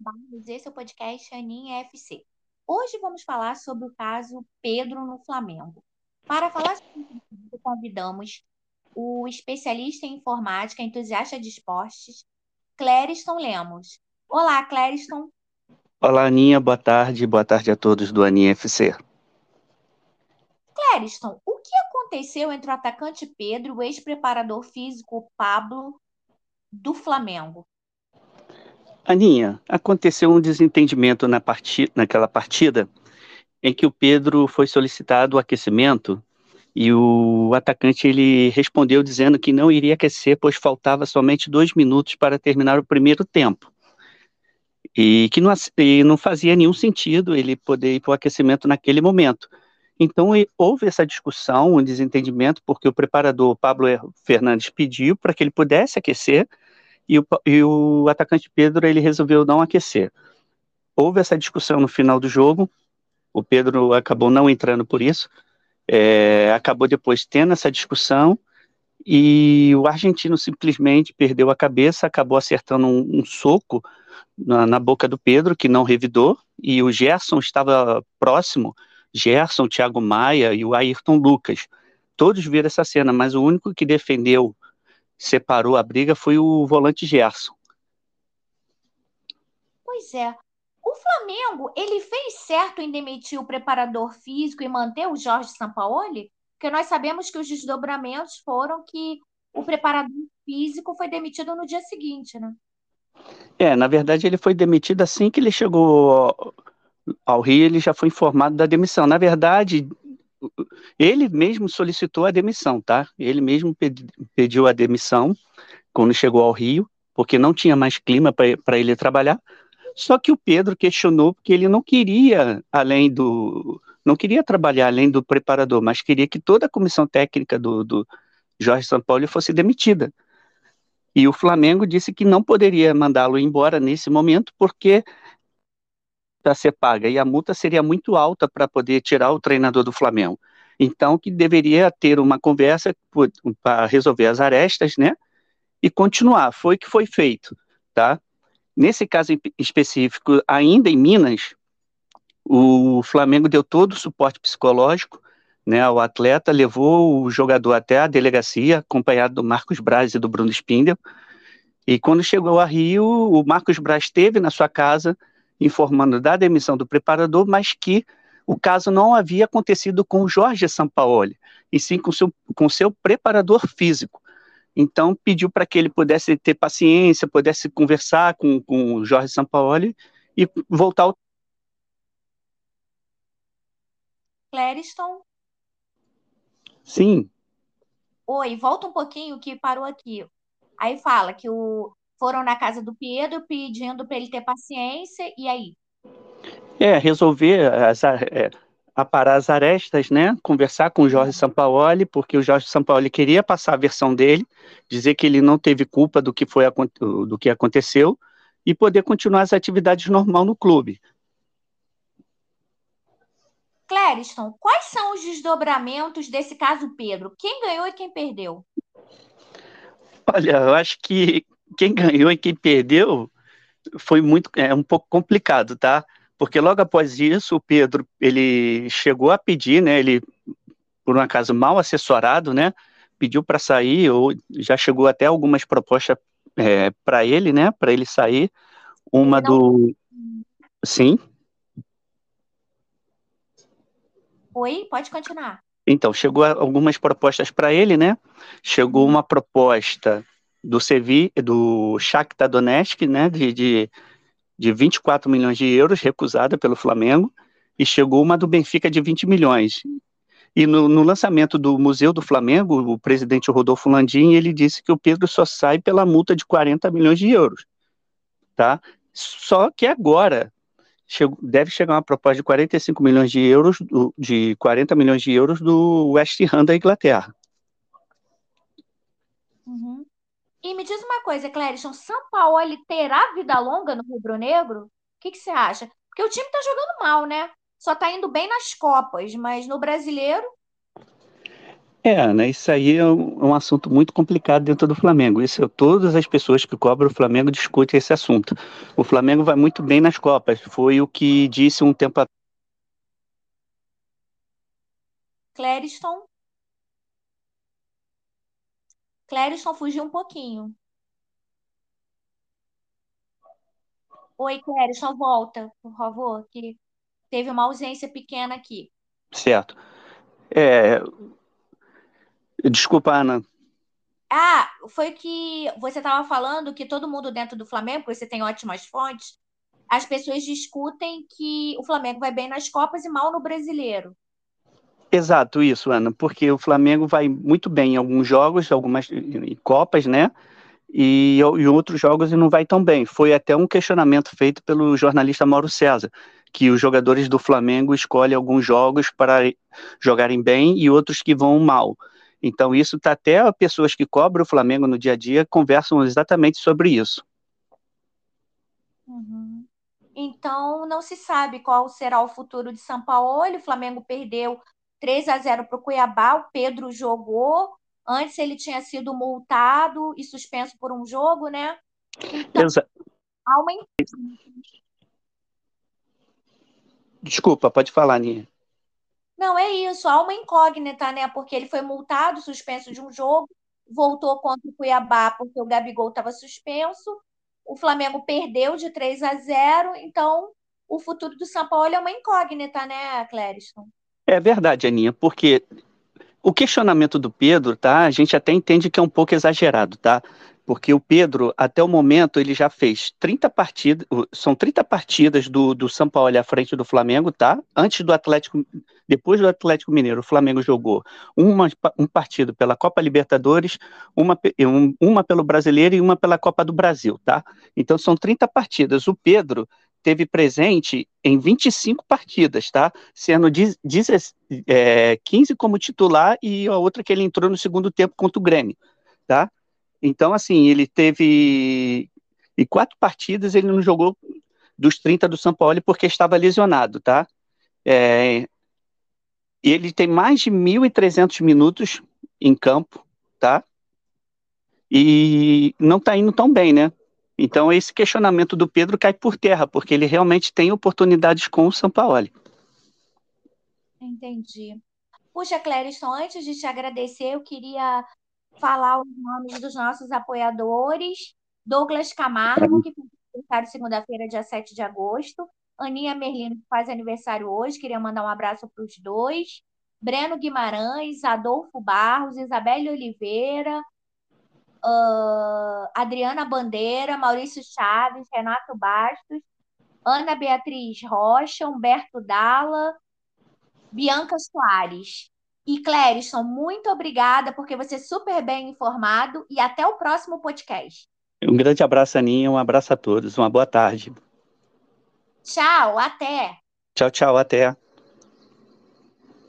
Barros, esse é o podcast Aninha FC. Hoje vamos falar sobre o caso Pedro no Flamengo. Para falar sobre isso, convidamos o especialista em informática, entusiasta de esportes, Clériston Lemos. Olá, Clériston. Olá, Aninha, boa tarde. Boa tarde a todos do Aninha FC. Clériston, o que aconteceu entre o atacante Pedro e o ex-preparador físico Pablo do Flamengo? Aninha, aconteceu um desentendimento na partida, naquela partida em que o Pedro foi solicitado o aquecimento e o atacante ele respondeu dizendo que não iria aquecer, pois faltava somente dois minutos para terminar o primeiro tempo. E que não, e não fazia nenhum sentido ele poder ir para o aquecimento naquele momento. Então houve essa discussão, um desentendimento, porque o preparador Pablo Fernandes pediu para que ele pudesse aquecer, e o, e o atacante Pedro ele resolveu não aquecer. Houve essa discussão no final do jogo, o Pedro acabou não entrando por isso, é, acabou depois tendo essa discussão. E o argentino simplesmente perdeu a cabeça, acabou acertando um, um soco na, na, boca do Pedro, que não revidou, e o Gerson estava próximo, Gerson, Thiago Maia e o Ayrton Lucas. Todos viram essa cena, mas o único que defendeu separou a briga foi o volante Gerson. Pois é. O Flamengo, ele fez certo em demitir o preparador físico e manter o Jorge Sampaoli? Porque nós sabemos que os desdobramentos foram que o preparador físico foi demitido no dia seguinte, né? É, na verdade ele foi demitido assim que ele chegou ao Rio, ele já foi informado da demissão. Na verdade, ele mesmo solicitou a demissão, tá? Ele mesmo pediu a demissão quando chegou ao Rio, porque não tinha mais clima para ele trabalhar. Só que o Pedro questionou porque ele não queria, além do. não queria trabalhar além do preparador, mas queria que toda a comissão técnica do, do Jorge Sampaoli fosse demitida. E o Flamengo disse que não poderia mandá-lo embora nesse momento, porque a ser paga e a multa seria muito alta para poder tirar o treinador do Flamengo. Então, que deveria ter uma conversa para resolver as arestas, né? E continuar. Foi o que foi feito, tá? Nesse caso específico, ainda em Minas, o Flamengo deu todo o suporte psicológico, né, ao atleta, levou o jogador até a delegacia, acompanhado do Marcos Braz e do Bruno Spindel, e quando chegou a Rio, o Marcos Braz esteve na sua casa, informando da demissão do preparador, mas que o caso não havia acontecido com o Jorge Sampaoli, e sim com seu, com seu preparador físico. Então, pediu para que ele pudesse ter paciência, pudesse conversar com, com o Jorge Sampaoli e voltar ao. Clériston? Sim. Oi, volta um pouquinho que parou aqui. Aí fala que o, foram na casa do Pedro pedindo para ele ter paciência, e aí? É, resolver as, é, aparar as arestas, né? Conversar com o Jorge Sampaoli, porque o Jorge Sampaoli queria passar a versão dele, dizer que ele não teve culpa do que foi do que aconteceu e poder continuar as atividades normal no clube. Clériston, quais são os desdobramentos desse caso Pedro? Quem ganhou e quem perdeu? Olha, eu acho que quem ganhou e quem perdeu foi muito é um pouco complicado, tá? Porque logo após isso, o Pedro ele chegou a pedir, né? Ele por um acaso mal assessorado, né? Pediu para sair ou já chegou até algumas propostas é, para ele, né? Para ele sair. Uma do sim. Oi, pode continuar. Então, chegou algumas propostas para ele, né? Chegou uma proposta do Sevi, do Shakhtar Donetsk, né, de, de, de 24 milhões de euros, recusada pelo Flamengo, e chegou uma do Benfica de 20 milhões. E no, no, lançamento do Museu do Flamengo, o presidente Rodolfo Landim, ele disse que o Pedro só sai pela multa de 40 milhões de euros, tá? Só que agora chegou, deve chegar uma proposta de 45 milhões de euros, do, de 40 milhões de euros do West Ham da Inglaterra. Uhum. E me diz uma coisa, Clérison, São Paulo ele terá vida longa no Rubro Negro? O que, que você acha? Porque o time está jogando mal, né? Só está indo bem nas Copas, mas no brasileiro. É, né? Isso aí é um, é um, assunto muito complicado dentro do Flamengo. Isso todas as pessoas que cobram o Flamengo discutem esse assunto. O Flamengo vai muito bem nas Copas. Foi o que disse um tempo atrás. Clériston. Clériston fugiu um pouquinho. Oi, Clériston, volta, por favor, que teve uma ausência pequena aqui. Certo. É, Desculpa, Ana. Ah, foi que você estava falando que todo mundo dentro do Flamengo, porque você tem ótimas fontes, as pessoas discutem que o Flamengo vai bem nas Copas e mal no Brasileiro. Exato, isso, Ana, porque o Flamengo vai muito bem em alguns jogos, algumas em Copas, né? E em outros jogos não vai tão bem. Foi até um questionamento feito pelo jornalista Mauro César, que os jogadores do Flamengo escolhem alguns jogos para jogarem bem e outros que vão mal. Então, isso está até pessoas que cobram o Flamengo no dia a dia conversam exatamente sobre isso. Uhum. Então, não se sabe qual será o futuro de São Paulo. O Flamengo perdeu 3 a 0 para o Cuiabá, o Pedro jogou. Antes ele tinha sido multado e suspenso por um jogo, né? Então, Exa há uma... Desculpa, pode falar, Ninha. Não, é isso, há uma incógnita, né? Porque ele foi multado, suspenso de um jogo, voltou contra o Cuiabá porque o Gabigol estava suspenso. O Flamengo perdeu de 3 a 0, então o futuro do São Paulo é uma incógnita, né, Clériston? É verdade, Aninha, porque o questionamento do Pedro, tá? A gente até entende que é um pouco exagerado, tá? porque o Pedro, até o momento, ele já fez 30 partidas, são 30 partidas do, do São Paulo à frente do Flamengo, tá? Antes do Atlético, depois do Atlético Mineiro, o Flamengo jogou uma, um partido pela Copa Libertadores, uma, um, uma pelo Brasileiro e uma pela Copa do Brasil, tá? Então são 30 partidas. O Pedro teve presente em 25 partidas, tá? Sendo 10, é, 15 como titular e a outra que ele entrou no segundo tempo contra o Grêmio, tá? Então, assim, ele teve. E quatro partidas ele não jogou dos 30 do São Paulo porque estava lesionado, tá? É, ele tem mais de 1.300 minutos em campo, tá? E não está indo tão bem, né? Então, esse questionamento do Pedro cai por terra, porque ele realmente tem oportunidades com o São Paulo. Entendi. Puxa, Clériston, antes de te agradecer, eu queria falar os nomes dos nossos apoiadores. Douglas Camargo, que fez aniversário segunda-feira, dia 7 de agosto. Aninha Merlino, que faz aniversário hoje, queria mandar um abraço para os dois. Breno Guimarães, Adolfo Barros, Isabelle Oliveira, uh, Adriana Bandeira, Maurício Chaves, Renato Bastos, Ana Beatriz Rocha, Humberto Dalla, Bianca Soares. E Clériston, muito obrigada, porque você é super bem informado e até o próximo podcast. Um grande abraço, Aninha, um abraço a todos, uma boa tarde. Tchau, até. Tchau, tchau, até.